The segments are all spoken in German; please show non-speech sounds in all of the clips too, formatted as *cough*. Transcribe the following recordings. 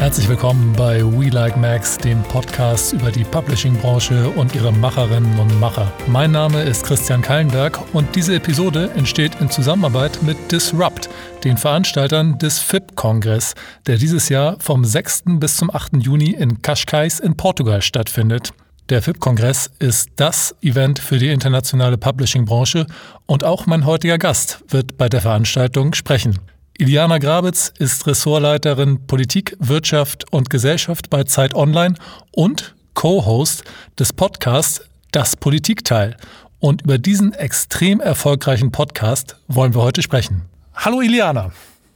Herzlich willkommen bei We Like Max, dem Podcast über die Publishing-Branche und ihre Macherinnen und Macher. Mein Name ist Christian Kallenberg und diese Episode entsteht in Zusammenarbeit mit Disrupt, den Veranstaltern des FIP-Kongress, der dieses Jahr vom 6. bis zum 8. Juni in Cascais in Portugal stattfindet. Der FIP-Kongress ist das Event für die internationale Publishing-Branche und auch mein heutiger Gast wird bei der Veranstaltung sprechen. Iliana Grabitz ist Ressortleiterin Politik, Wirtschaft und Gesellschaft bei Zeit Online und Co-Host des Podcasts Das Politikteil. Und über diesen extrem erfolgreichen Podcast wollen wir heute sprechen. Hallo Iliana.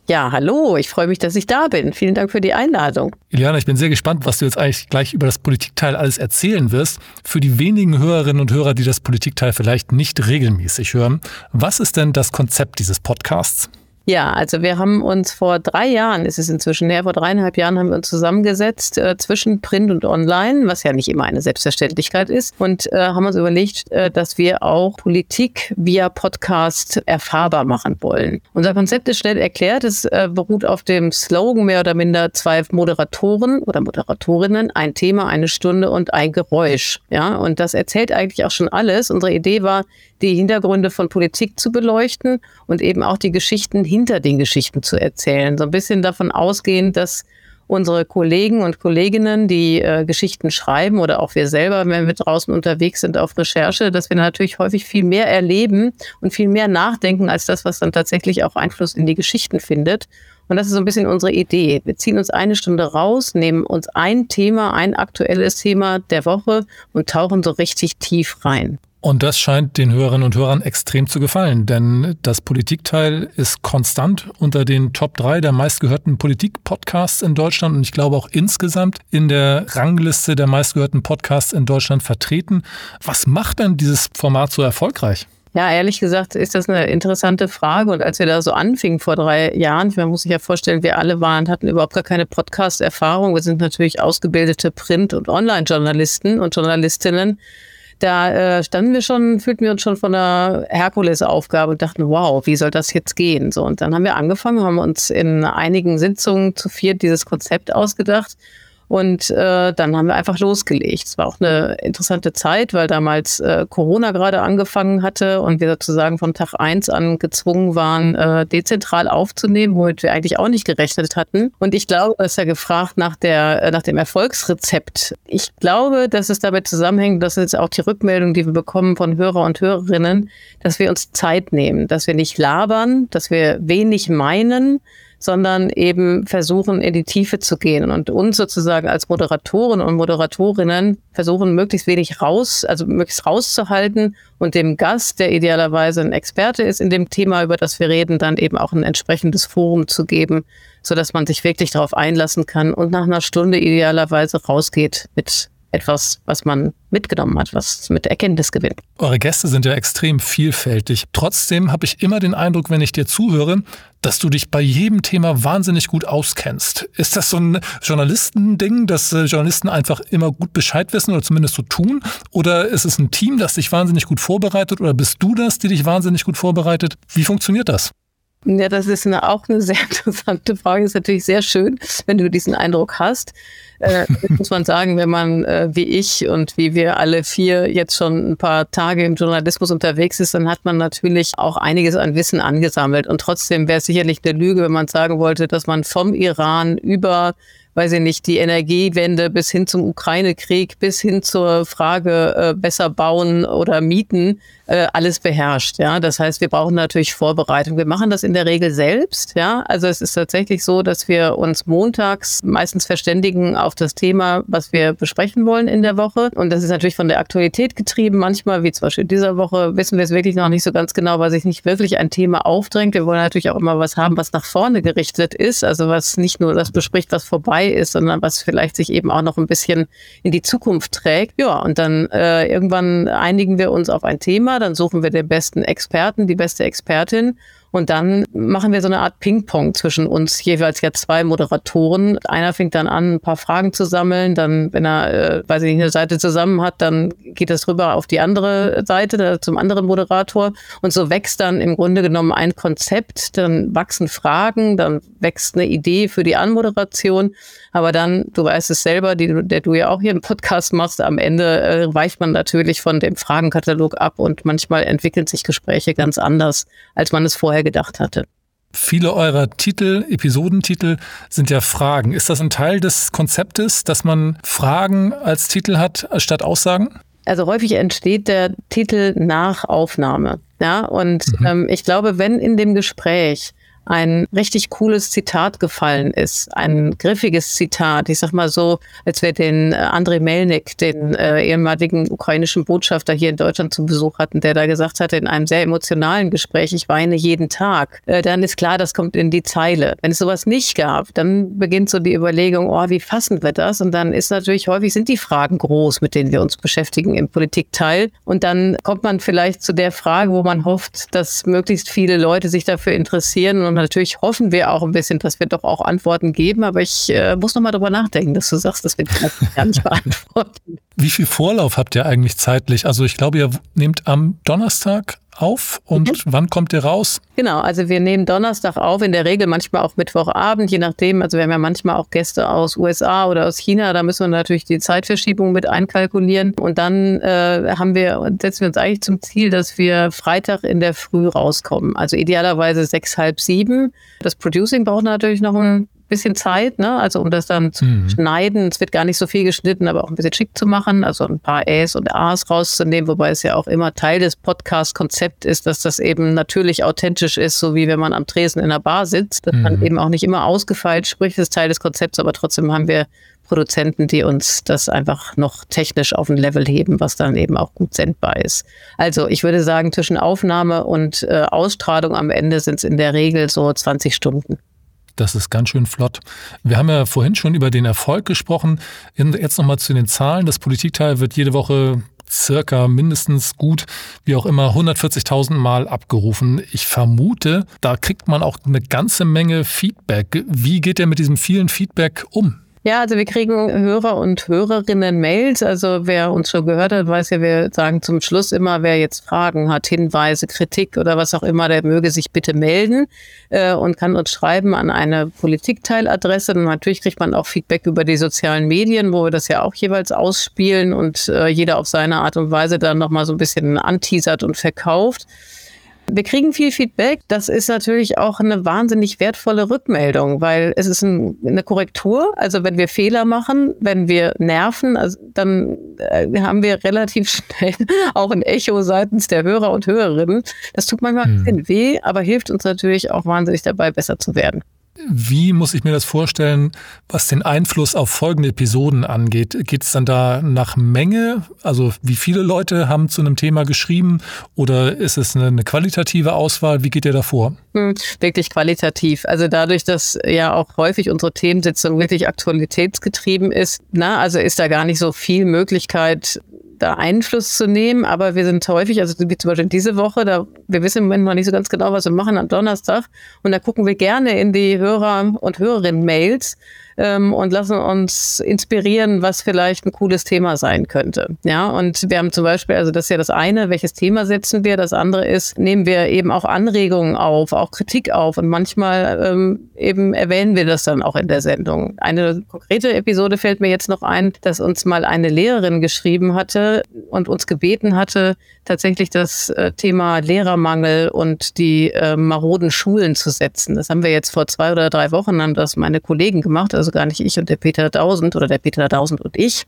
Ja, hallo, ich freue mich, dass ich da bin. Vielen Dank für die Einladung. Iliana, ich bin sehr gespannt, was du jetzt eigentlich gleich über das Politikteil alles erzählen wirst. Für die wenigen Hörerinnen und Hörer, die das Politikteil vielleicht nicht regelmäßig hören, was ist denn das Konzept dieses Podcasts? Ja, also wir haben uns vor drei Jahren, ist es inzwischen näher, vor dreieinhalb Jahren haben wir uns zusammengesetzt äh, zwischen Print und Online, was ja nicht immer eine Selbstverständlichkeit ist, und äh, haben uns überlegt, äh, dass wir auch Politik via Podcast erfahrbar machen wollen. Unser Konzept ist schnell erklärt, es äh, beruht auf dem Slogan mehr oder minder zwei Moderatoren oder Moderatorinnen, ein Thema, eine Stunde und ein Geräusch. Ja, und das erzählt eigentlich auch schon alles. Unsere Idee war, die Hintergründe von Politik zu beleuchten und eben auch die Geschichten hinter den Geschichten zu erzählen. So ein bisschen davon ausgehend, dass unsere Kollegen und Kolleginnen, die äh, Geschichten schreiben oder auch wir selber, wenn wir draußen unterwegs sind auf Recherche, dass wir natürlich häufig viel mehr erleben und viel mehr nachdenken als das, was dann tatsächlich auch Einfluss in die Geschichten findet. Und das ist so ein bisschen unsere Idee. Wir ziehen uns eine Stunde raus, nehmen uns ein Thema, ein aktuelles Thema der Woche und tauchen so richtig tief rein. Und das scheint den Hörerinnen und Hörern extrem zu gefallen, denn das Politikteil ist konstant unter den Top 3 der meistgehörten Politik-Podcasts in Deutschland und ich glaube auch insgesamt in der Rangliste der meistgehörten Podcasts in Deutschland vertreten. Was macht denn dieses Format so erfolgreich? Ja, ehrlich gesagt ist das eine interessante Frage. Und als wir da so anfingen vor drei Jahren, man muss sich ja vorstellen, wir alle waren, hatten überhaupt gar keine Podcast-Erfahrung. Wir sind natürlich ausgebildete Print- und Online-Journalisten und Journalistinnen da äh, standen wir schon, fühlten wir uns schon von einer Herkulesaufgabe und dachten, wow, wie soll das jetzt gehen? So, und dann haben wir angefangen, haben uns in einigen Sitzungen zu viert dieses Konzept ausgedacht und äh, dann haben wir einfach losgelegt. Es war auch eine interessante Zeit, weil damals äh, Corona gerade angefangen hatte und wir sozusagen von Tag eins an gezwungen waren, äh, dezentral aufzunehmen, womit wir eigentlich auch nicht gerechnet hatten. Und ich glaube, es ist ja gefragt nach, der, äh, nach dem Erfolgsrezept. Ich glaube, dass es damit zusammenhängt, das ist auch die Rückmeldung, die wir bekommen von Hörer und Hörerinnen, dass wir uns Zeit nehmen, dass wir nicht labern, dass wir wenig meinen, sondern eben versuchen, in die Tiefe zu gehen. Und uns sozusagen als Moderatoren und Moderatorinnen versuchen, möglichst wenig raus, also möglichst rauszuhalten und dem Gast, der idealerweise ein Experte ist in dem Thema, über das wir reden, dann eben auch ein entsprechendes Forum zu geben, sodass man sich wirklich darauf einlassen kann und nach einer Stunde idealerweise rausgeht mit etwas, was man mitgenommen hat, was mit Erkenntnis gewinnt. Eure Gäste sind ja extrem vielfältig. Trotzdem habe ich immer den Eindruck, wenn ich dir zuhöre, dass du dich bei jedem Thema wahnsinnig gut auskennst. Ist das so ein Journalistending, dass äh, Journalisten einfach immer gut Bescheid wissen oder zumindest so tun? Oder ist es ein Team, das dich wahnsinnig gut vorbereitet? Oder bist du das, die dich wahnsinnig gut vorbereitet? Wie funktioniert das? Ja, das ist eine, auch eine sehr *laughs* interessante Frage. Ist natürlich sehr schön, wenn du diesen Eindruck hast. Äh, muss man sagen, wenn man äh, wie ich und wie wir alle vier jetzt schon ein paar Tage im Journalismus unterwegs ist, dann hat man natürlich auch einiges an Wissen angesammelt. Und trotzdem wäre es sicherlich eine Lüge, wenn man sagen wollte, dass man vom Iran über weiß ich nicht, die Energiewende bis hin zum Ukraine-Krieg, bis hin zur Frage äh, besser bauen oder mieten, äh, alles beherrscht. Ja, das heißt, wir brauchen natürlich Vorbereitung. Wir machen das in der Regel selbst. Ja, also es ist tatsächlich so, dass wir uns montags meistens verständigen auf das Thema, was wir besprechen wollen in der Woche. Und das ist natürlich von der Aktualität getrieben. Manchmal, wie zum Beispiel dieser Woche, wissen wir es wirklich noch nicht so ganz genau, weil sich nicht wirklich ein Thema aufdrängt. Wir wollen natürlich auch immer was haben, was nach vorne gerichtet ist. Also was nicht nur das bespricht, was vorbei ist, sondern was vielleicht sich eben auch noch ein bisschen in die Zukunft trägt. Ja, und dann äh, irgendwann einigen wir uns auf ein Thema, dann suchen wir den besten Experten, die beste Expertin Und dann machen wir so eine Art Ping-Pong zwischen uns, jeweils ja zwei Moderatoren. Einer fängt dann an, ein paar Fragen zu sammeln. Dann, wenn er, äh, weiß ich nicht, eine Seite zusammen hat, dann geht das rüber auf die andere Seite, zum anderen Moderator. Und so wächst dann im Grunde genommen ein Konzept, dann wachsen Fragen, dann wächst eine Idee für die Anmoderation. Aber dann, du weißt es selber, die, der du ja auch hier im Podcast machst, am Ende äh, weicht man natürlich von dem Fragenkatalog ab und manchmal entwickeln sich Gespräche ganz anders, als man es vorher gedacht hatte. Viele eurer Titel, Episodentitel sind ja Fragen. Ist das ein Teil des Konzeptes, dass man Fragen als Titel hat, statt Aussagen? Also häufig entsteht der Titel nach Aufnahme. Ja, und mhm. ähm, ich glaube, wenn in dem Gespräch ein richtig cooles Zitat gefallen ist, ein griffiges Zitat. Ich sag mal so, als wir den äh, Andrei Melnik, den äh, ehemaligen ukrainischen Botschafter hier in Deutschland zu Besuch hatten, der da gesagt hatte in einem sehr emotionalen Gespräch, ich weine jeden Tag, äh, dann ist klar, das kommt in die Zeile. Wenn es sowas nicht gab, dann beginnt so die Überlegung, oh, wie fassen wir das? Und dann ist natürlich häufig sind die Fragen groß, mit denen wir uns beschäftigen im Politikteil. Und dann kommt man vielleicht zu der Frage, wo man hofft, dass möglichst viele Leute sich dafür interessieren und und natürlich hoffen wir auch ein bisschen, dass wir doch auch Antworten geben. Aber ich äh, muss noch mal drüber nachdenken, dass du sagst, dass wir das gar nicht *laughs* beantworten. Wie viel Vorlauf habt ihr eigentlich zeitlich? Also ich glaube, ihr nehmt am Donnerstag auf und mhm. wann kommt ihr raus? Genau, also wir nehmen Donnerstag auf, in der Regel manchmal auch Mittwochabend, je nachdem. Also wir haben ja manchmal auch Gäste aus USA oder aus China, da müssen wir natürlich die Zeitverschiebung mit einkalkulieren. Und dann äh, haben wir, setzen wir uns eigentlich zum Ziel, dass wir Freitag in der Früh rauskommen. Also idealerweise sechs, halb sieben. Das Producing braucht natürlich noch ein bisschen Zeit, ne? Also um das dann zu mhm. schneiden. Es wird gar nicht so viel geschnitten, aber auch ein bisschen schick zu machen, also ein paar Äs und As rauszunehmen, wobei es ja auch immer Teil des Podcast-Konzepts ist, dass das eben natürlich authentisch ist, so wie wenn man am Tresen in einer Bar sitzt, dass mhm. man eben auch nicht immer ausgefeilt spricht, das ist Teil des Konzepts, aber trotzdem haben wir Produzenten, die uns das einfach noch technisch auf ein Level heben, was dann eben auch gut sendbar ist. Also ich würde sagen, zwischen Aufnahme und äh, Ausstrahlung am Ende sind es in der Regel so 20 Stunden. Das ist ganz schön flott. Wir haben ja vorhin schon über den Erfolg gesprochen. Jetzt nochmal zu den Zahlen. Das Politikteil wird jede Woche circa mindestens gut, wie auch immer, 140.000 Mal abgerufen. Ich vermute, da kriegt man auch eine ganze Menge Feedback. Wie geht ihr mit diesem vielen Feedback um? Ja, also wir kriegen Hörer und Hörerinnen Mails. Also wer uns schon gehört hat, weiß ja, wir sagen zum Schluss immer, wer jetzt Fragen hat, Hinweise, Kritik oder was auch immer, der möge sich bitte melden äh, und kann uns schreiben an eine Politikteiladresse. Und natürlich kriegt man auch Feedback über die sozialen Medien, wo wir das ja auch jeweils ausspielen und äh, jeder auf seine Art und Weise dann nochmal so ein bisschen anteasert und verkauft. Wir kriegen viel Feedback. Das ist natürlich auch eine wahnsinnig wertvolle Rückmeldung, weil es ist ein, eine Korrektur. Also wenn wir Fehler machen, wenn wir nerven, also dann äh, haben wir relativ *laughs* schnell auch ein Echo seitens der Hörer und Hörerinnen. Das tut manchmal ein bisschen hm. weh, aber hilft uns natürlich auch wahnsinnig dabei, besser zu werden. Wie muss ich mir das vorstellen, was den Einfluss auf folgende Episoden angeht? Geht es dann da nach Menge? Also wie viele Leute haben zu einem Thema geschrieben oder ist es eine, eine qualitative Auswahl? Wie geht ihr da vor? Hm, wirklich qualitativ. Also dadurch, dass ja auch häufig unsere Themensitzung wirklich aktualitätsgetrieben ist, na, also ist da gar nicht so viel Möglichkeit, da Einfluss zu nehmen, aber wir sind häufig, also wie zum Beispiel diese Woche, da wir wissen im Moment noch nicht so ganz genau, was wir machen am Donnerstag und da gucken wir gerne in die Hörer und Hörerinnen-Mails ähm, und lassen uns inspirieren, was vielleicht ein cooles Thema sein könnte. Ja, und wir haben zum Beispiel, also das ist ja das eine, welches Thema setzen wir? Das andere ist, nehmen wir eben auch Anregungen auf, auch Kritik auf und manchmal ähm, eben erwähnen wir das dann auch in der Sendung. Eine konkrete Episode fällt mir jetzt noch ein, dass uns mal eine Lehrerin geschrieben hatte und uns gebeten hatte, tatsächlich das äh, Thema Lehrermangel und die äh, maroden Schulen zu setzen. Das haben wir jetzt vor zwei oder drei Wochen, haben das meine Kollegen gemacht, also gar nicht ich und der Peter Tausend oder der Peter Tausend und ich.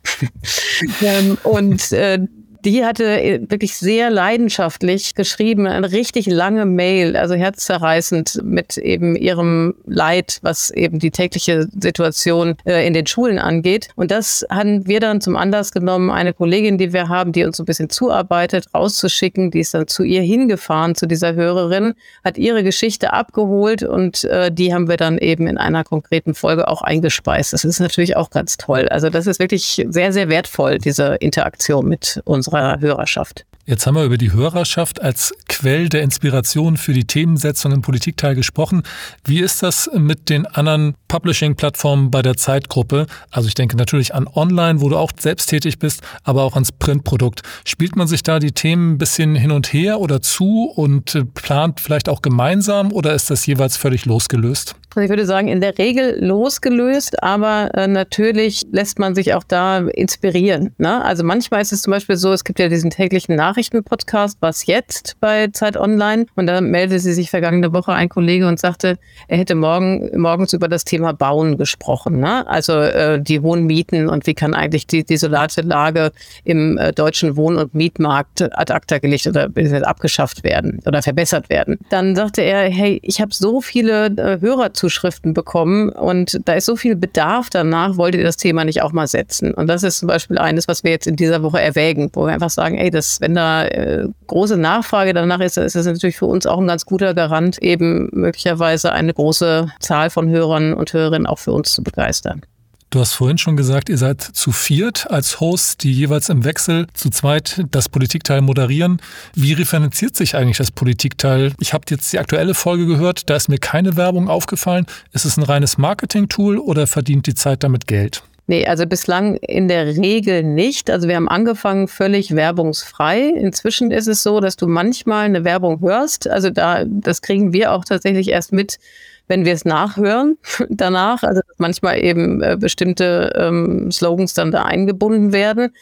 *laughs* ähm, und äh, die hatte äh, wirklich sehr leidenschaftlich geschrieben, eine richtig lange Mail, also herzzerreißend mit eben ihrem Leid, was eben die tägliche Situation äh, in den Schulen angeht. Und das haben wir dann zum Anlass genommen, eine Kollegin, die wir haben, die uns so ein bisschen zuarbeitet, rauszuschicken. Die ist dann zu ihr hingefahren, zu dieser Hörerin, hat ihre Geschichte abgeholt und äh, die haben wir dann eben in einer konkreten Folge auch eingespeist. Das ist natürlich auch ganz toll. Also das ist wirklich sehr, sehr wertvoll, diese Interaktion mit unserer unserer Hörerschaft. Jetzt haben wir über die Hörerschaft als Quell der Inspiration für die Themensetzung im Politikteil gesprochen. Wie ist das mit den anderen Publishing-Plattformen bei der Zeitgruppe? Also ich denke natürlich an Online, wo du auch selbst tätig bist, aber auch ans Printprodukt. Spielt man sich da die Themen ein bisschen hin und her oder zu und plant vielleicht auch gemeinsam oder ist das jeweils völlig losgelöst? Ich würde sagen, in der Regel losgelöst, aber äh, natürlich lässt man sich auch da inspirieren. Ne? Also manchmal ist es zum Beispiel so, es gibt ja diesen täglichen Nachrichtenpodcast, was jetzt bei Zeit Online. Und da meldete sich vergangene Woche ein Kollege und sagte, er hätte morgen, morgens über das Thema Bauen gesprochen. Ne? Also äh, die hohen Mieten und wie kann eigentlich die desolate Lage im äh, deutschen Wohn- und Mietmarkt ad acta gelegt oder abgeschafft werden oder verbessert werden. Dann sagte er, hey, ich habe so viele äh, Hörer zu Zuschriften bekommen und da ist so viel Bedarf danach, wollt ihr das Thema nicht auch mal setzen? Und das ist zum Beispiel eines, was wir jetzt in dieser Woche erwägen, wo wir einfach sagen, ey, das, wenn da äh, große Nachfrage danach ist, dann ist das natürlich für uns auch ein ganz guter Garant, eben möglicherweise eine große Zahl von Hörern und Hörerinnen auch für uns zu begeistern. Du hast vorhin schon gesagt, ihr seid zu viert als Hosts, die jeweils im Wechsel zu zweit das Politikteil moderieren. Wie referenziert sich eigentlich das Politikteil? Ich habe jetzt die aktuelle Folge gehört, da ist mir keine Werbung aufgefallen. Ist es ein reines Marketing-Tool oder verdient die Zeit damit Geld? Nee, also bislang in der Regel nicht. Also wir haben angefangen völlig werbungsfrei. Inzwischen ist es so, dass du manchmal eine Werbung hörst. Also da, das kriegen wir auch tatsächlich erst mit, wenn wir es nachhören *laughs* danach, also manchmal eben äh, bestimmte ähm, Slogans dann da eingebunden werden.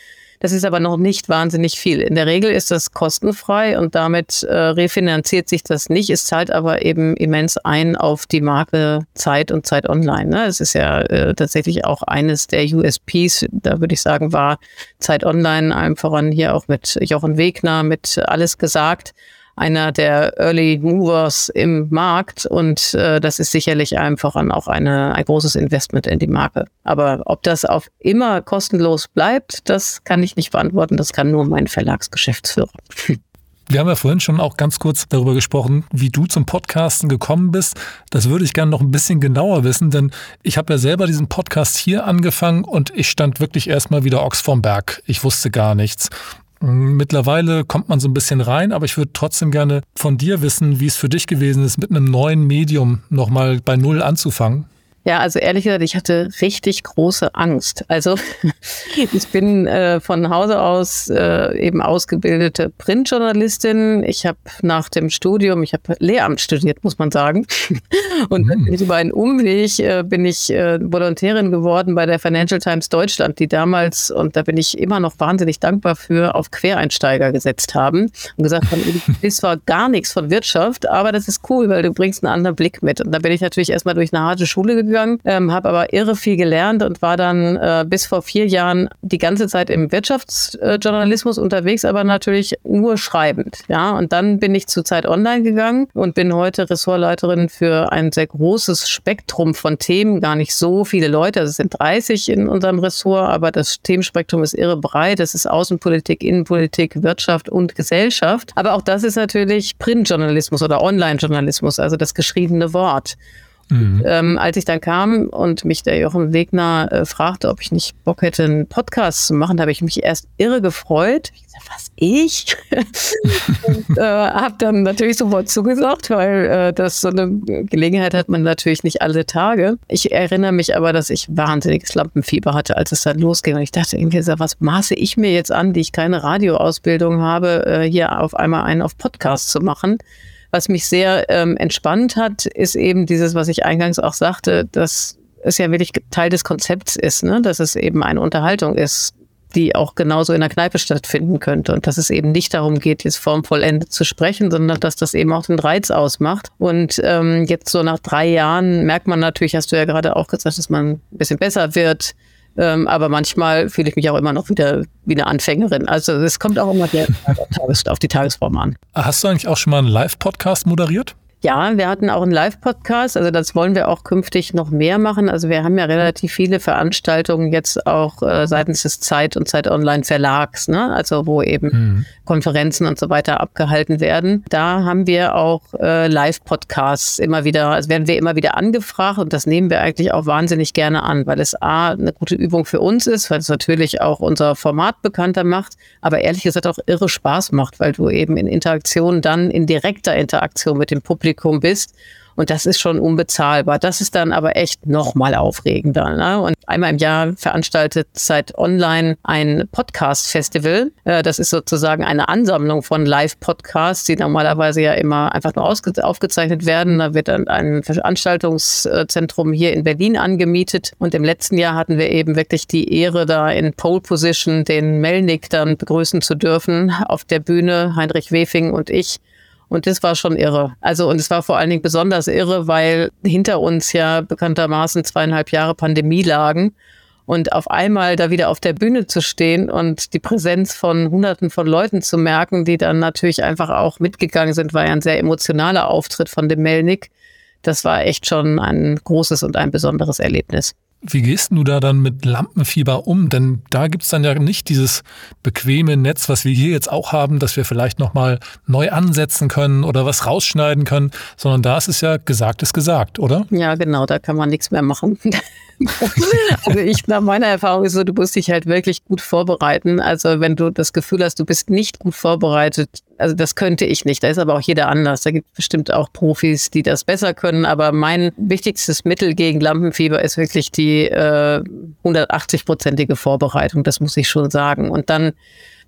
Das ist aber noch nicht wahnsinnig viel. In der Regel ist das kostenfrei und damit äh, refinanziert sich das nicht. Es zahlt aber eben immens ein auf die Marke Zeit und Zeit Online. Ne? Es ist ja äh, tatsächlich auch eines der USPs, da würde ich sagen, war Zeit Online, allem voran hier auch mit Jochen Wegner, mit Alles gesagt einer der Early Movers im Markt und äh, das ist sicherlich einfach auch eine, ein großes Investment in die Marke. Aber ob das auf immer kostenlos bleibt, das kann ich nicht beantworten. Das kann nur mein Verlagsgeschäftsführer. *laughs* Wir haben ja vorhin schon auch ganz kurz darüber gesprochen, wie du zum Podcasten gekommen bist. Das würde ich gerne noch ein bisschen genauer wissen, denn ich habe ja selber diesen Podcast hier angefangen und ich stand wirklich erstmal wieder Ochs vom Berg. Ich wusste gar nichts. Mittlerweile kommt man so ein bisschen rein, aber ich würde trotzdem gerne von dir wissen, wie es für dich gewesen ist, mit einem neuen Medium nochmal bei Null anzufangen. Ja, also ehrlich gesagt, ich hatte richtig große Angst. Also *laughs* ich bin äh, von Hause aus äh, eben ausgebildete Printjournalistin. Ich habe nach dem Studium, ich habe Lehramt studiert, muss man sagen. *laughs* Und mhm. über einen Umweg äh, bin ich äh, Volontärin geworden bei der Financial Times Deutschland, die damals, und da bin ich immer noch wahnsinnig dankbar für, auf Quereinsteiger gesetzt haben und gesagt haben, *laughs* du zwar gar nichts von Wirtschaft, aber das ist cool, weil du bringst einen anderen Blick mit. Und da bin ich natürlich erstmal durch eine harte Schule gegangen gegangen, ähm, habe aber irre viel gelernt und war dann äh, bis vor vier Jahren die ganze Zeit im Wirtschaftsjournalismus unterwegs, aber natürlich nur schreibend. Ja, und dann bin ich zu Zeit Online gegangen und bin heute Ressortleiterin für ein sehr großes Spektrum von Themen, gar nicht so viele Leute, also es sind 30 in unserem Ressort, aber das Themenspektrum ist irre breit. Es ist Außenpolitik, Innenpolitik, Wirtschaft und Gesellschaft. Aber auch das ist natürlich Printjournalismus oder Online-Journalismus, also das geschriebene Wort. Mhm. Ähm, als ich dann kam und mich der Jochen Wegner äh, fragte, ob ich nicht Bock hätte, einen Podcast zu machen, habe ich mich erst irre gefreut. Ich gesagt, was ich? *laughs* und äh, habe dann natürlich sofort zugesagt, weil äh, das so eine Gelegenheit hat man natürlich nicht alle Tage. Ich erinnere mich aber, dass ich wahnsinniges Lampenfieber hatte, als es dann losging. Und ich dachte irgendwie, was maße ich mir jetzt an, die ich keine Radioausbildung habe, äh, hier auf einmal einen auf Podcast zu machen? Was mich sehr ähm, entspannt hat, ist eben dieses, was ich eingangs auch sagte, dass es ja wirklich Teil des Konzepts ist, ne? dass es eben eine Unterhaltung ist, die auch genauso in der Kneipe stattfinden könnte und dass es eben nicht darum geht, jetzt formvollendet zu sprechen, sondern dass das eben auch den Reiz ausmacht. Und ähm, jetzt so nach drei Jahren merkt man natürlich, hast du ja gerade auch gesagt, dass man ein bisschen besser wird, ähm, aber manchmal fühle ich mich auch immer noch wieder wie eine Anfängerin. Also es kommt auch immer *laughs* auf die Tagesform an. Hast du eigentlich auch schon mal einen Live-Podcast moderiert? Ja, wir hatten auch einen Live-Podcast, also das wollen wir auch künftig noch mehr machen. Also wir haben ja relativ viele Veranstaltungen jetzt auch äh, seitens des Zeit und Zeit Online Verlags, ne? also wo eben mhm. Konferenzen und so weiter abgehalten werden. Da haben wir auch äh, Live-Podcasts immer wieder, also werden wir immer wieder angefragt und das nehmen wir eigentlich auch wahnsinnig gerne an, weil es A, eine gute Übung für uns ist, weil es natürlich auch unser Format bekannter macht, aber ehrlich gesagt auch irre Spaß macht, weil du eben in Interaktion dann in direkter Interaktion mit dem Publikum Publikum bist. Und das ist schon unbezahlbar. Das ist dann aber echt nochmal aufregender. Ne? Und einmal im Jahr veranstaltet Zeit Online ein Podcast-Festival. Äh, das ist sozusagen eine Ansammlung von Live-Podcasts, die normalerweise ja immer einfach nur aufgezeichnet werden. Da wird dann ein Veranstaltungszentrum hier in Berlin angemietet. Und im letzten Jahr hatten wir eben wirklich die Ehre, da in Pole Position den Melnick dann begrüßen zu dürfen auf der Bühne, Heinrich Wefing und ich. Und das war schon irre. Also, und es war vor allen Dingen besonders irre, weil hinter uns ja bekanntermaßen zweieinhalb Jahre Pandemie lagen. Und auf einmal da wieder auf der Bühne zu stehen und die Präsenz von Hunderten von Leuten zu merken, die dann natürlich einfach auch mitgegangen sind, war ja ein sehr emotionaler Auftritt von dem Melnick. Das war echt schon ein großes und ein besonderes Erlebnis. Wie gehst du da dann mit Lampenfieber um? Denn da gibt es dann ja nicht dieses bequeme Netz, was wir hier jetzt auch haben, dass wir vielleicht nochmal neu ansetzen können oder was rausschneiden können, sondern da ist es ja gesagt ist gesagt, oder? Ja, genau, da kann man nichts mehr machen. *laughs* also ich, nach meiner Erfahrung ist so, du musst dich halt wirklich gut vorbereiten. Also wenn du das Gefühl hast, du bist nicht gut vorbereitet, also das könnte ich nicht. Da ist aber auch jeder anders. Da gibt es bestimmt auch Profis, die das besser können. Aber mein wichtigstes Mittel gegen Lampenfieber ist wirklich die äh, 180-prozentige Vorbereitung. Das muss ich schon sagen. Und dann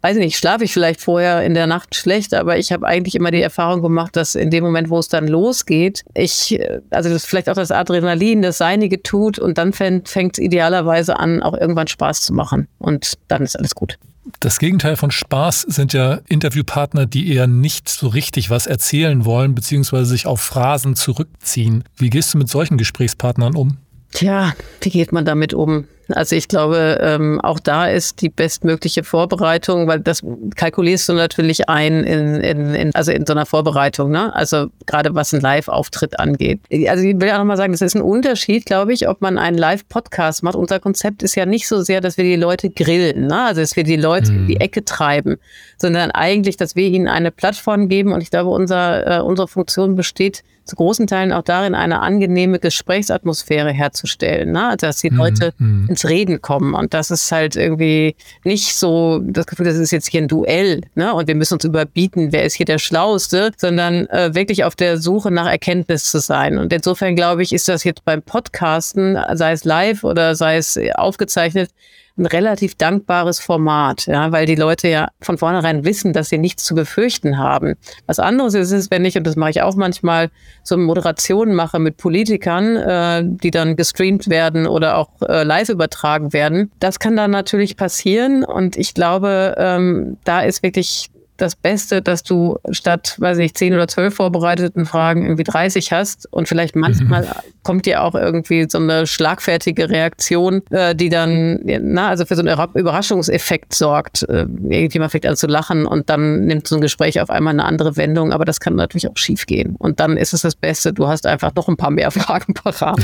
weiß ich nicht, schlafe ich vielleicht vorher in der Nacht schlecht, aber ich habe eigentlich immer die Erfahrung gemacht, dass in dem Moment, wo es dann losgeht, ich, also das vielleicht auch das Adrenalin das Seinige tut und dann fängt es idealerweise an, auch irgendwann Spaß zu machen. Und dann ist alles gut. Das Gegenteil von Spaß sind ja Interviewpartner, die eher nicht so richtig was erzählen wollen, beziehungsweise sich auf Phrasen zurückziehen. Wie gehst du mit solchen Gesprächspartnern um? Tja, wie geht man damit um? Also ich glaube, ähm, auch da ist die bestmögliche Vorbereitung, weil das kalkulierst du natürlich ein in, in, in also in so einer Vorbereitung, ne? Also gerade was ein Live-Auftritt angeht. Also ich will ja nochmal sagen, das ist ein Unterschied, glaube ich, ob man einen Live-Podcast macht. Unser Konzept ist ja nicht so sehr, dass wir die Leute grillen, ne? Also dass wir die Leute mhm. in die Ecke treiben, sondern eigentlich, dass wir ihnen eine Plattform geben. Und ich glaube, unser, äh, unsere Funktion besteht zu großen Teilen auch darin, eine angenehme Gesprächsatmosphäre herzustellen. Ne? Also dass die mhm. Leute mhm ins Reden kommen. Und das ist halt irgendwie nicht so das Gefühl, das ist jetzt hier ein Duell, ne? Und wir müssen uns überbieten, wer ist hier der Schlauste, sondern äh, wirklich auf der Suche nach Erkenntnis zu sein. Und insofern glaube ich, ist das jetzt beim Podcasten, sei es live oder sei es aufgezeichnet, ein relativ dankbares Format, ja, weil die Leute ja von vornherein wissen, dass sie nichts zu befürchten haben. Was anderes ist es, wenn ich, und das mache ich auch manchmal, so Moderationen mache mit Politikern, äh, die dann gestreamt werden oder auch äh, live übertragen werden. Das kann dann natürlich passieren und ich glaube, ähm, da ist wirklich das Beste, dass du statt, weiß ich, zehn oder zwölf vorbereiteten Fragen irgendwie 30 hast und vielleicht manchmal mhm. kommt dir auch irgendwie so eine schlagfertige Reaktion, äh, die dann, na, also für so einen Überraschungseffekt sorgt. Äh, irgendjemand fängt an zu lachen und dann nimmt so ein Gespräch auf einmal eine andere Wendung, aber das kann natürlich auch schief gehen. Und dann ist es das Beste, du hast einfach noch ein paar mehr *laughs* Fragen parat,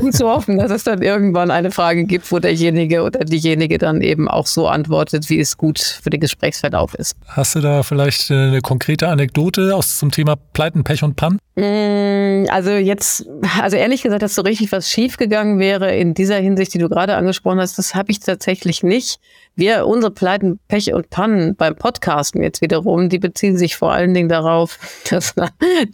um zu hoffen, dass es dann irgendwann eine Frage gibt, wo derjenige oder diejenige dann eben auch so antwortet, wie es gut für den Gesprächsverlauf ist. Hast du da vielleicht äh, eine konkrete Anekdote aus zum Thema Pleiten, Pech und Pann? Mm, also jetzt, also ehrlich gesagt, dass so richtig was schiefgegangen wäre in dieser Hinsicht, die du gerade angesprochen hast, das habe ich tatsächlich nicht. Wir, unsere Pleiten, Pech und Pannen beim Podcasten jetzt wiederum, die beziehen sich vor allen Dingen darauf, *laughs* dass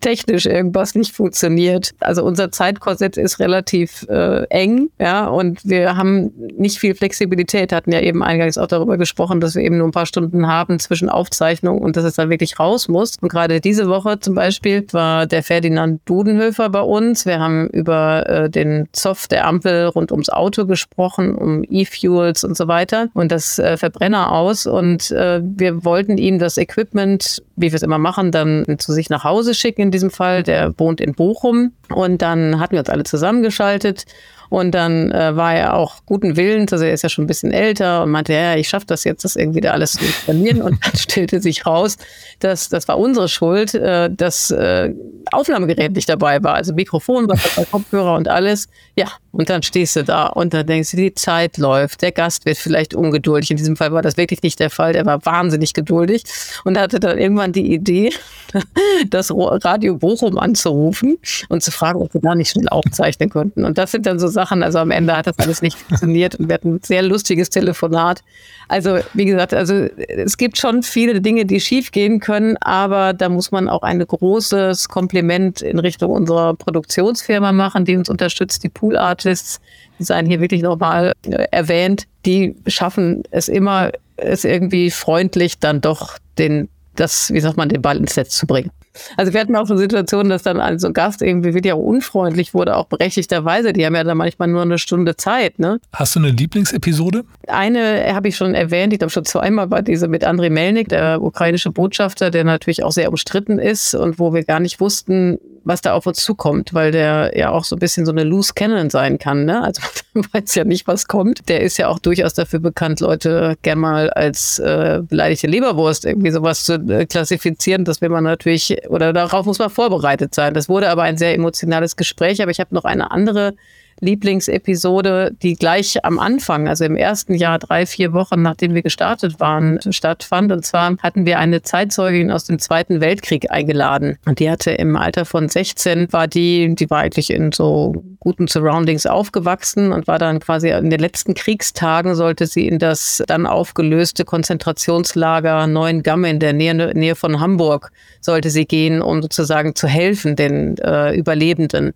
technisch irgendwas nicht funktioniert. Also unser Zeitkorsett ist relativ äh, eng, ja, und wir haben nicht viel Flexibilität, hatten ja eben eingangs auch darüber gesprochen, dass wir eben nur ein paar Stunden haben zwischen Aufzeichnung und dass es dann wirklich raus muss. Und gerade diese Woche zum Beispiel war der Ferdinand Dudenhöfer bei uns. Wir haben über äh, den Zoff der Ampel rund ums Auto gesprochen, um E-Fuels und so weiter. Und das äh, Verbrenner aus und äh, wir wollten ihm das Equipment, wie wir es immer machen, dann zu sich nach Hause schicken in diesem Fall. Der wohnt in Bochum Und dann hatten wir uns alle zusammengeschaltet und dann äh, war er auch guten Willens, also er ist ja schon ein bisschen älter und meinte, ja, ich schaffe das jetzt, das irgendwie da alles zu installieren. und dann *laughs* stellte sich raus, dass das war unsere Schuld, äh, dass äh, Aufnahmegerät nicht dabei war, also Mikrofon, Kopfhörer und alles. Ja, und dann stehst du da und dann denkst du, die Zeit läuft, der Gast wird vielleicht ungeduldig. In diesem Fall war das wirklich nicht der Fall, der war wahnsinnig geduldig und hatte dann irgendwann die Idee, *laughs* das Radio Bochum anzurufen und zu fragen, ob wir da nicht schnell aufzeichnen könnten. Und das sind dann so Sachen, also am Ende hat das alles nicht funktioniert und wir hatten ein sehr lustiges Telefonat. Also wie gesagt, also es gibt schon viele Dinge, die schiefgehen können, aber da muss man auch ein großes Kompliment in Richtung unserer Produktionsfirma machen, die uns unterstützt, die Pool Artists, die seien hier wirklich nochmal äh, erwähnt, die schaffen es immer, es irgendwie freundlich dann doch den, das, wie sagt man, den Ball ins Netz zu bringen. Also wir hatten auch so Situationen, dass dann ein so Gast irgendwie auch unfreundlich wurde, auch berechtigterweise. Die haben ja dann manchmal nur eine Stunde Zeit. Ne? Hast du eine Lieblingsepisode? Eine habe ich schon erwähnt, ich glaube schon zweimal war diese mit Andrei Melnik, der ukrainische Botschafter, der natürlich auch sehr umstritten ist und wo wir gar nicht wussten, was da auf uns zukommt, weil der ja auch so ein bisschen so eine Loose Cannon sein kann. Ne? Also *laughs* man weiß ja nicht, was kommt. Der ist ja auch durchaus dafür bekannt, Leute gern mal als äh, beleidigte Leberwurst irgendwie sowas zu äh, klassifizieren. Das will man natürlich, oder darauf muss man vorbereitet sein. Das wurde aber ein sehr emotionales Gespräch. Aber ich habe noch eine andere Lieblingsepisode, die gleich am Anfang, also im ersten Jahr, drei, vier Wochen, nachdem wir gestartet waren, stattfand. Und zwar hatten wir eine Zeitzeugin aus dem Zweiten Weltkrieg eingeladen. Und die hatte im Alter von 16, war die, die war eigentlich in so guten Surroundings aufgewachsen und war dann quasi in den letzten Kriegstagen, sollte sie in das dann aufgelöste Konzentrationslager Neuengamme in der Nähe, Nähe von Hamburg, sollte sie gehen, um sozusagen zu helfen den äh, Überlebenden.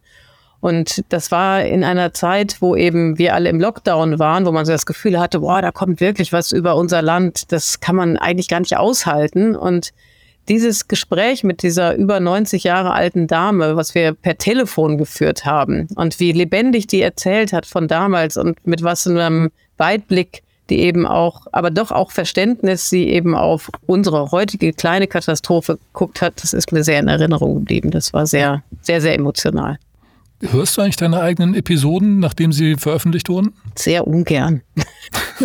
Und das war in einer Zeit, wo eben wir alle im Lockdown waren, wo man so das Gefühl hatte, boah, da kommt wirklich was über unser Land, das kann man eigentlich gar nicht aushalten. Und dieses Gespräch mit dieser über 90 Jahre alten Dame, was wir per Telefon geführt haben und wie lebendig die erzählt hat von damals und mit was einem Weitblick die eben auch, aber doch auch Verständnis, sie eben auf unsere heutige kleine Katastrophe geguckt hat, das ist mir sehr in Erinnerung geblieben. Das war sehr, sehr, sehr emotional. Hörst du eigentlich deine eigenen Episoden, nachdem sie veröffentlicht wurden? Sehr ungern. *laughs*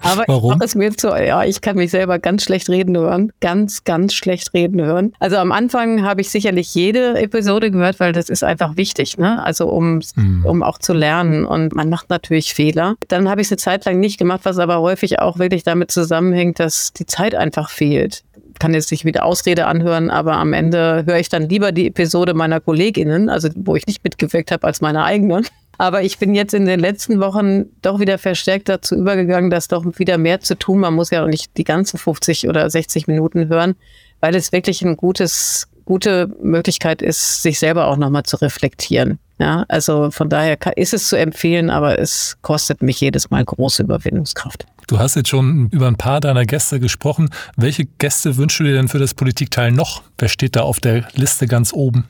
Aber Warum? ich mache es mir zu, ja, ich kann mich selber ganz schlecht reden hören. Ganz, ganz schlecht reden hören. Also am Anfang habe ich sicherlich jede Episode gehört, weil das ist einfach wichtig, ne? Also um, hm. um auch zu lernen. Und man macht natürlich Fehler. Dann habe ich es eine Zeit lang nicht gemacht, was aber häufig auch wirklich damit zusammenhängt, dass die Zeit einfach fehlt kann jetzt nicht wieder Ausrede anhören, aber am Ende höre ich dann lieber die Episode meiner KollegInnen, also wo ich nicht mitgewirkt habe, als meine eigene. Aber ich bin jetzt in den letzten Wochen doch wieder verstärkt dazu übergegangen, dass doch wieder mehr zu tun. Man muss ja auch nicht die ganzen 50 oder 60 Minuten hören, weil es wirklich ein gutes, gute Möglichkeit ist, sich selber auch nochmal zu reflektieren. Ja, also von daher ist es zu empfehlen, aber es kostet mich jedes Mal große Überwindungskraft. Du hast jetzt schon über ein paar deiner Gäste gesprochen. Welche Gäste wünschst du dir denn für das Politikteil noch? Wer steht da auf der Liste ganz oben?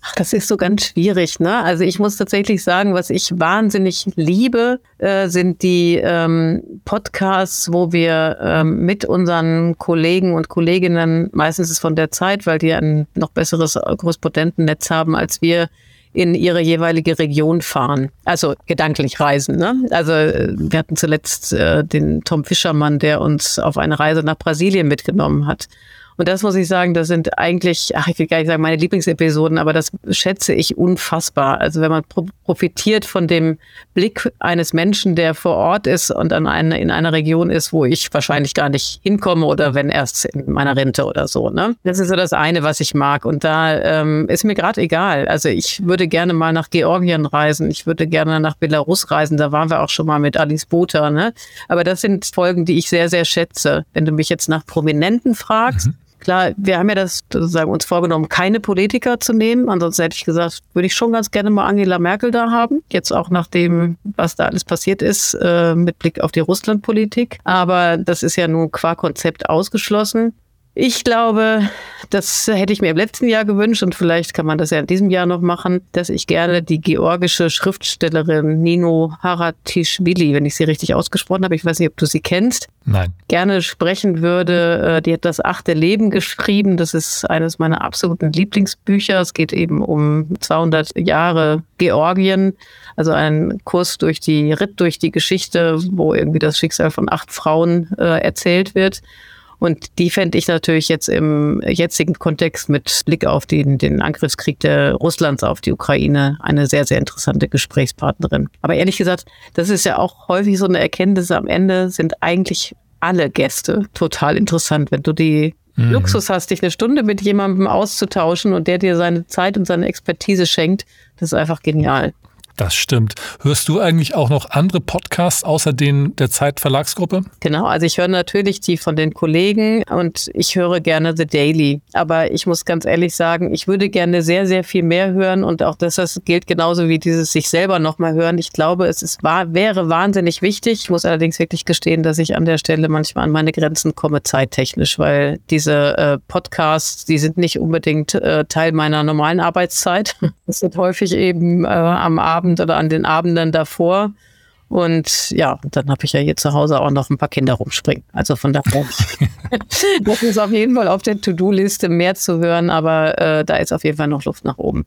Ach, das ist so ganz schwierig, ne? Also ich muss tatsächlich sagen, was ich wahnsinnig liebe, äh, sind die ähm, Podcasts, wo wir ähm, mit unseren Kollegen und Kolleginnen, meistens ist es von der Zeit, weil die ein noch besseres Korrespondentennetz haben als wir, in ihre jeweilige Region fahren. Also gedanklich reisen. Ne? Also äh, wir hatten zuletzt äh, den Tom Fischermann, der uns auf eine Reise nach Brasilien mitgenommen hat. Und das muss ich sagen, das sind eigentlich, ach, ich will gar nicht sagen meine Lieblingsepisoden, aber das schätze ich unfassbar. Also wenn man profitiert von dem Blick eines Menschen, der vor Ort ist und an eine, in einer Region ist, wo ich wahrscheinlich gar nicht hinkomme oder wenn erst in meiner Rente oder so. Ne? Das ist so das eine, was ich mag. Und da ähm, ist mir gerade egal. Also ich würde gerne mal nach Georgien reisen. Ich würde gerne nach Belarus reisen. Da waren wir auch schon mal mit Alice Botha. Ne? Aber das sind Folgen, die ich sehr, sehr schätze. Wenn du mich jetzt nach Prominenten fragst, mhm. Klar, wir haben ja das sozusagen uns vorgenommen, keine Politiker zu nehmen. Ansonsten hätte ich gesagt, würde ich schon ganz gerne mal Angela Merkel da haben. Jetzt auch nach dem, was da alles passiert ist, äh, mit Blick auf die Russlandpolitik. Aber das ist ja nun qua Konzept ausgeschlossen. Ich glaube, das hätte ich mir im letzten Jahr gewünscht und vielleicht kann man das ja in diesem Jahr noch machen, dass ich gerne die georgische Schriftstellerin Nino Haratischvili, wenn ich sie richtig ausgesprochen habe, ich weiß nicht, ob du sie kennst, Nein. gerne sprechen würde. Äh, die hat das achte Leben geschrieben. Das ist eines meiner absoluten Lieblingsbücher. Es geht eben um 200 Jahre Georgien, also ein Kurs durch die Ritt durch die Geschichte, wo irgendwie das Schicksal von acht Frauen äh, erzählt wird. Und die fände ich natürlich jetzt im jetzigen Kontext mit Blick auf den, den Angriffskrieg der Russlands auf die Ukraine eine sehr, sehr interessante Gesprächspartnerin. Aber ehrlich gesagt, das ist ja auch häufig so eine Erkenntnis am Ende, sind eigentlich alle Gäste total interessant, wenn du die mhm. Luxus hast, dich eine Stunde mit jemandem auszutauschen und der dir seine Zeit und seine Expertise schenkt. Das ist einfach genial. Das stimmt. Hörst du eigentlich auch noch andere Podcasts außer den der Zeit Verlagsgruppe? Genau, also ich höre natürlich die von den Kollegen und ich höre gerne The Daily. Aber ich muss ganz ehrlich sagen, ich würde gerne sehr, sehr viel mehr hören und auch das, das gilt genauso wie dieses sich selber nochmal hören. Ich glaube, es ist, war, wäre wahnsinnig wichtig. Ich muss allerdings wirklich gestehen, dass ich an der Stelle manchmal an meine Grenzen komme, zeittechnisch, weil diese äh, Podcasts, die sind nicht unbedingt äh, Teil meiner normalen Arbeitszeit. *laughs* Es sind häufig eben äh, am Abend Abend oder an den Abenden davor. Und ja, dann habe ich ja hier zu Hause auch noch ein paar Kinder rumspringen. Also von daher, *laughs* das ist auf jeden Fall auf der To-Do-Liste mehr zu hören, aber äh, da ist auf jeden Fall noch Luft nach oben.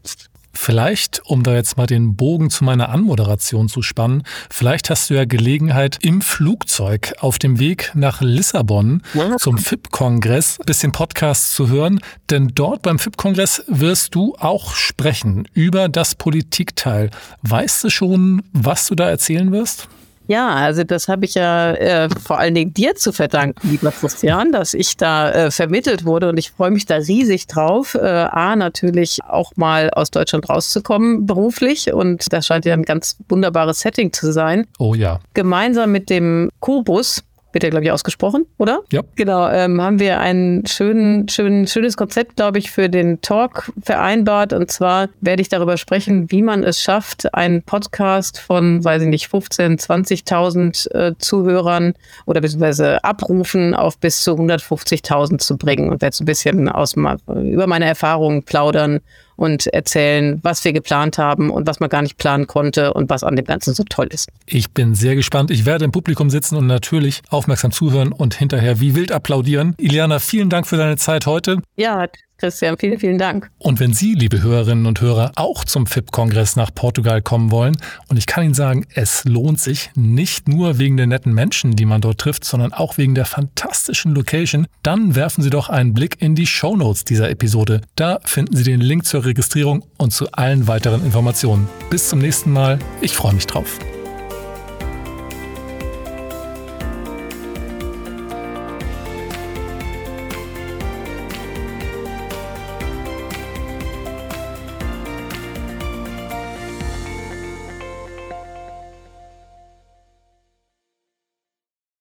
Vielleicht, um da jetzt mal den Bogen zu meiner Anmoderation zu spannen, vielleicht hast du ja Gelegenheit im Flugzeug auf dem Weg nach Lissabon zum FIP-Kongress bisschen Podcast zu hören, denn dort beim FIP-Kongress wirst du auch sprechen über das Politikteil. Weißt du schon, was du da erzählen wirst? Ja, also das habe ich ja äh, vor allen Dingen dir zu verdanken, lieber Christian, dass ich da äh, vermittelt wurde und ich freue mich da riesig drauf. Äh, A, natürlich auch mal aus Deutschland rauszukommen beruflich und das scheint ja ein ganz wunderbares Setting zu sein. Oh ja. Gemeinsam mit dem Kubus, wird ja, glaube ich, ausgesprochen, oder? Ja. Genau, ähm, haben wir ein schön, schön, schönes Konzept, glaube ich, für den Talk vereinbart. Und zwar werde ich darüber sprechen, wie man es schafft, einen Podcast von, weiß ich nicht, 15, 20.000 äh, Zuhörern oder beziehungsweise Abrufen auf bis zu 150.000 zu bringen und werde so ein bisschen aus, über meine Erfahrungen plaudern und erzählen, was wir geplant haben und was man gar nicht planen konnte und was an dem Ganzen so toll ist. Ich bin sehr gespannt. Ich werde im Publikum sitzen und natürlich aufmerksam zuhören und hinterher wie wild applaudieren. Iliana, vielen Dank für deine Zeit heute. Ja, Christian, vielen, vielen Dank. Und wenn Sie, liebe Hörerinnen und Hörer, auch zum FIP-Kongress nach Portugal kommen wollen, und ich kann Ihnen sagen, es lohnt sich nicht nur wegen der netten Menschen, die man dort trifft, sondern auch wegen der fantastischen Location, dann werfen Sie doch einen Blick in die Show Notes dieser Episode. Da finden Sie den Link zur Registrierung und zu allen weiteren Informationen. Bis zum nächsten Mal. Ich freue mich drauf.